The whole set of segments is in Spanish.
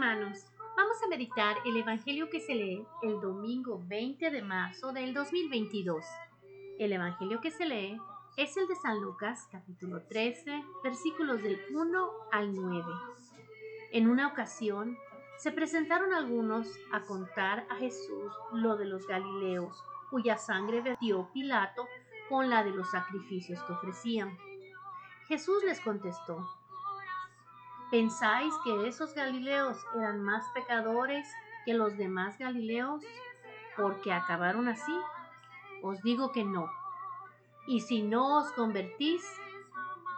hermanos, vamos a meditar el Evangelio que se lee el domingo 20 de marzo del 2022. El Evangelio que se lee es el de San Lucas, capítulo 13, versículos del 1 al 9. En una ocasión, se presentaron algunos a contar a Jesús lo de los Galileos, cuya sangre vertió Pilato con la de los sacrificios que ofrecían. Jesús les contestó, ¿Pensáis que esos Galileos eran más pecadores que los demás Galileos porque acabaron así? Os digo que no. Y si no os convertís,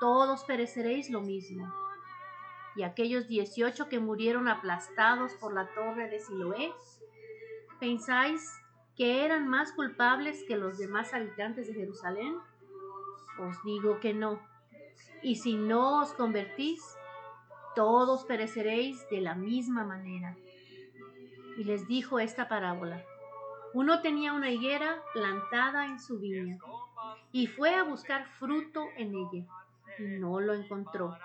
todos pereceréis lo mismo. Y aquellos dieciocho que murieron aplastados por la torre de Siloé, ¿pensáis que eran más culpables que los demás habitantes de Jerusalén? Os digo que no. Y si no os convertís, todos pereceréis de la misma manera. Y les dijo esta parábola. Uno tenía una higuera plantada en su viña y fue a buscar fruto en ella y no lo encontró.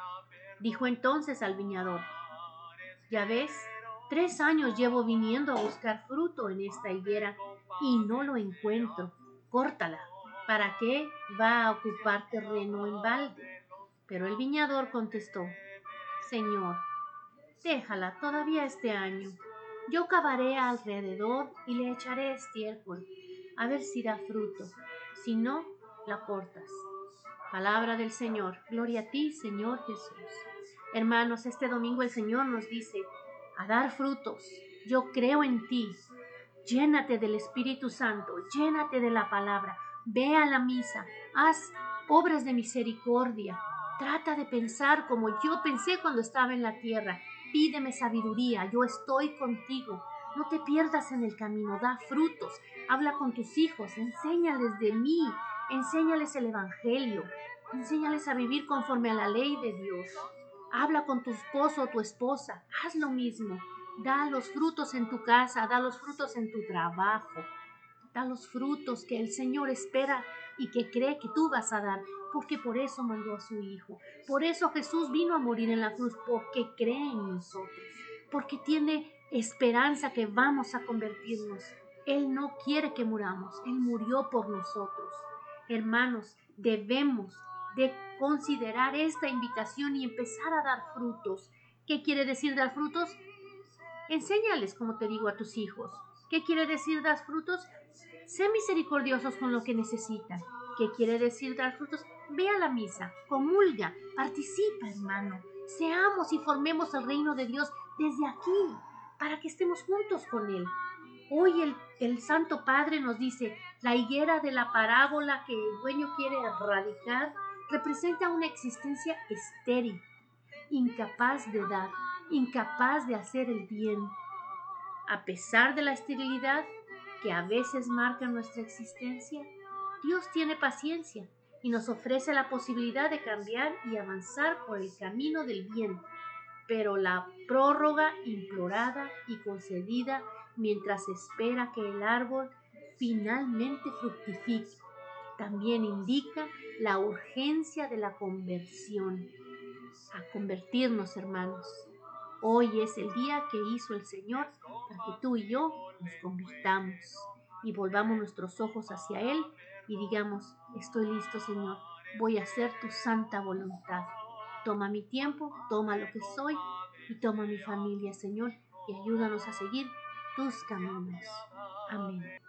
Dijo entonces al viñador, ya ves, tres años llevo viniendo a buscar fruto en esta higuera y no lo encuentro. Córtala. ¿Para qué va a ocupar terreno en balde? Pero el viñador contestó, Señor, déjala todavía este año. Yo cavaré alrededor y le echaré estiércol, a ver si da fruto. Si no, la cortas. Palabra del Señor. Gloria a ti, Señor Jesús. Hermanos, este domingo el Señor nos dice, a dar frutos. Yo creo en ti. Llénate del Espíritu Santo, llénate de la palabra. Ve a la misa, haz obras de misericordia, Trata de pensar como yo pensé cuando estaba en la tierra. Pídeme sabiduría, yo estoy contigo. No te pierdas en el camino, da frutos. Habla con tus hijos, enséñales de mí, enséñales el Evangelio, enséñales a vivir conforme a la ley de Dios. Habla con tu esposo o tu esposa, haz lo mismo. Da los frutos en tu casa, da los frutos en tu trabajo. Da los frutos que el Señor espera y que cree que tú vas a dar porque por eso mandó a su Hijo. Por eso Jesús vino a morir en la cruz, porque cree en nosotros, porque tiene esperanza que vamos a convertirnos. Él no quiere que muramos, Él murió por nosotros. Hermanos, debemos de considerar esta invitación y empezar a dar frutos. ¿Qué quiere decir dar frutos? Enséñales, como te digo, a tus hijos. ¿Qué quiere decir dar frutos? Sé misericordiosos con lo que necesitan. ¿Qué quiere decir dar frutos? Ve a la misa, comulga, participa, hermano. Seamos y formemos el reino de Dios desde aquí, para que estemos juntos con Él. Hoy el, Santo Padre nos dice, la higuera de la parábola que el dueño quiere erradicar representa una existencia estéril, incapaz de dar, incapaz de hacer el bien. A pesar de la esterilidad que a veces marca nuestra existencia, Dios tiene paciencia y nos ofrece la posibilidad de cambiar y avanzar por el camino del bien, pero la prórroga implorada y concedida mientras espera que el árbol finalmente fructifique. También indica la urgencia de la conversión. A convertirnos, hermanos. Hoy es el día que hizo el Señor para que tú y yo nos convirtamos y volvamos nuestros ojos hacia Él y digamos, estoy listo Señor, voy a hacer tu santa voluntad. Toma mi tiempo, toma lo que soy y toma mi familia Señor y ayúdanos a seguir tus caminos. Amén.